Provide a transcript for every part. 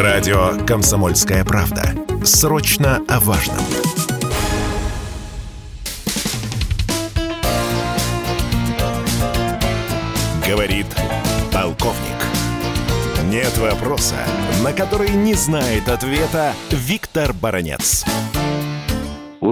Радио «Комсомольская правда». Срочно о важном. Говорит полковник. Нет вопроса, на который не знает ответа Виктор Баранец.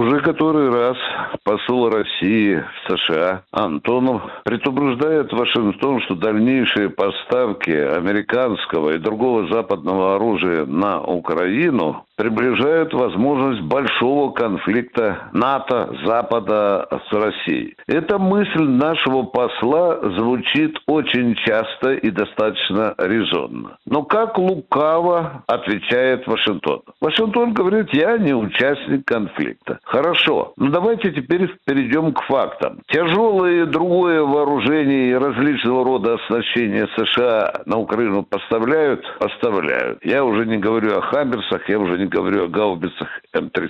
Уже который раз посол России в США Антонов предупреждает Вашингтон, что дальнейшие поставки американского и другого западного оружия на Украину приближают возможность большого конфликта НАТО, Запада с Россией. Эта мысль нашего посла звучит очень часто и достаточно резонно. Но как лукаво отвечает Вашингтон? Вашингтон говорит, я не участник конфликта. Хорошо, но давайте теперь перейдем к фактам. Тяжелое другое вооружение и различного рода оснащение США на Украину поставляют? Поставляют. Я уже не говорю о Хаммерсах, я уже не говорю о гаубицах М3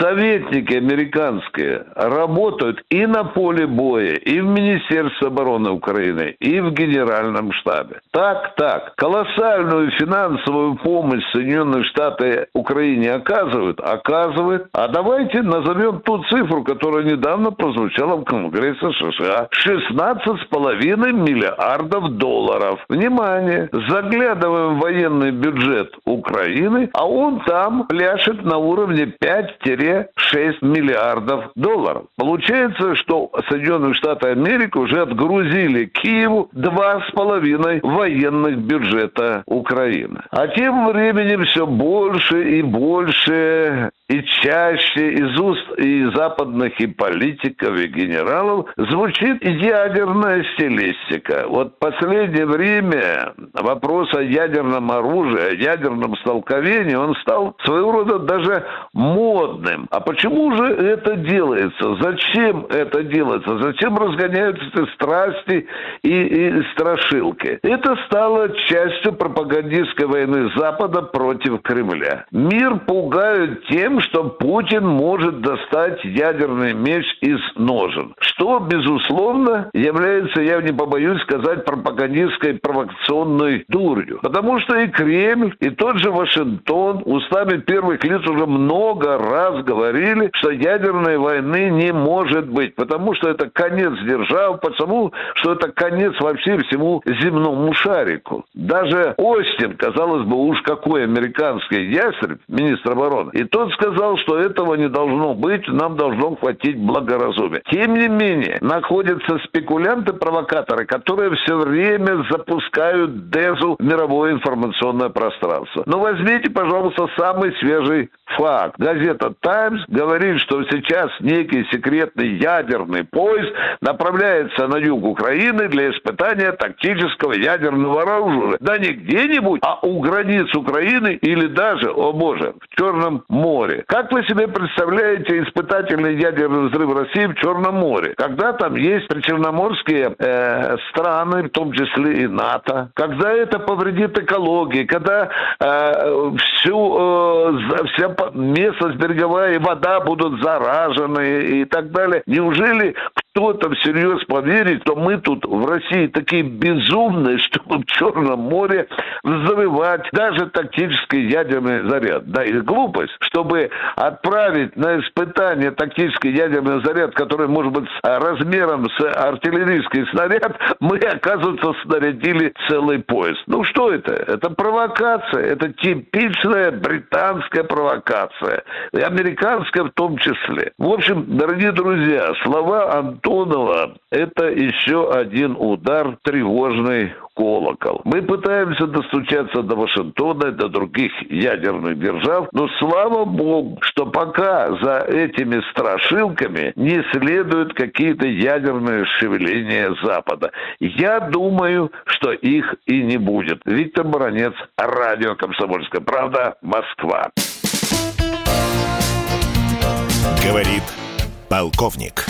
Советники американские работают и на поле боя, и в Министерстве обороны Украины, и в Генеральном штабе. Так, так. Колоссальную финансовую помощь Соединенные Штаты Украине оказывают? Оказывают. А давайте назовем ту цифру, которая недавно прозвучала в Конгрессе США. 16,5 миллиардов долларов. Внимание! Заглядываем в военный бюджет Украины, а он там пляшет на уровне 5-6 миллиардов долларов. Получается, что Соединенные Штаты Америки уже отгрузили Киеву 2,5 военных бюджета Украины. А тем временем все больше и больше и чаще из уст и западных и политиков, и генералов звучит ядерная стилистика. Вот в последнее время вопрос о ядерном оружии, о ядерном столкновении, он стал своего рода даже модным. А почему же это делается? Зачем это делается? Зачем разгоняются эти страсти и, и страшилки? Это стало частью пропагандистской войны Запада против Кремля. Мир пугают тем, что Путин может достать ядерный меч из ножен. Что, безусловно, является, я не побоюсь сказать, пропагандистской провокационной дурью. Потому что и Кремль, и тот же Вашингтон устами первых лиц уже много раз говорили, что ядерной войны не может быть. Потому что это конец держав, потому что это конец вообще всему земному шарику. Даже Остин, казалось бы, уж какой американский ястреб, министр обороны, и тот сказал, сказал, что этого не должно быть, нам должно хватить благоразумия. Тем не менее, находятся спекулянты-провокаторы, которые все время запускают дезу в мировое информационное пространство. Но возьмите, пожалуйста, самый свежий факт. Газета «Таймс» говорит, что сейчас некий секретный ядерный поезд направляется на юг Украины для испытания тактического ядерного оружия. Да не где-нибудь, а у границ Украины или даже, о боже, в Черном море. Как вы себе представляете испытательный ядерный взрыв России в Черном море? Когда там есть причерноморские э, страны, в том числе и НАТО, когда это повредит экологии, когда э, всю, э, вся местность береговая и вода будут заражены и так далее. Неужели кто-то всерьез поверит, что мы тут в России такие безумные, что в Черном море взрывать даже тактический ядерный заряд. Да, и глупость, чтобы отправить на испытание тактический ядерный заряд, который может быть размером с артиллерийский снаряд, мы, оказывается, снарядили целый поезд. Ну что это? Это провокация. Это типичная британская провокация. И американская в том числе. В общем, дорогие друзья, слова Антонова – это еще один удар тревожный колокол. Мы пытаемся достучаться до Вашингтона и до других ядерных держав, но слава богу, что пока за этими страшилками не следуют какие-то ядерные шевеления Запада. Я думаю, что их и не будет. Виктор Баранец, радио «Комсомольская правда», Москва. Говорит полковник.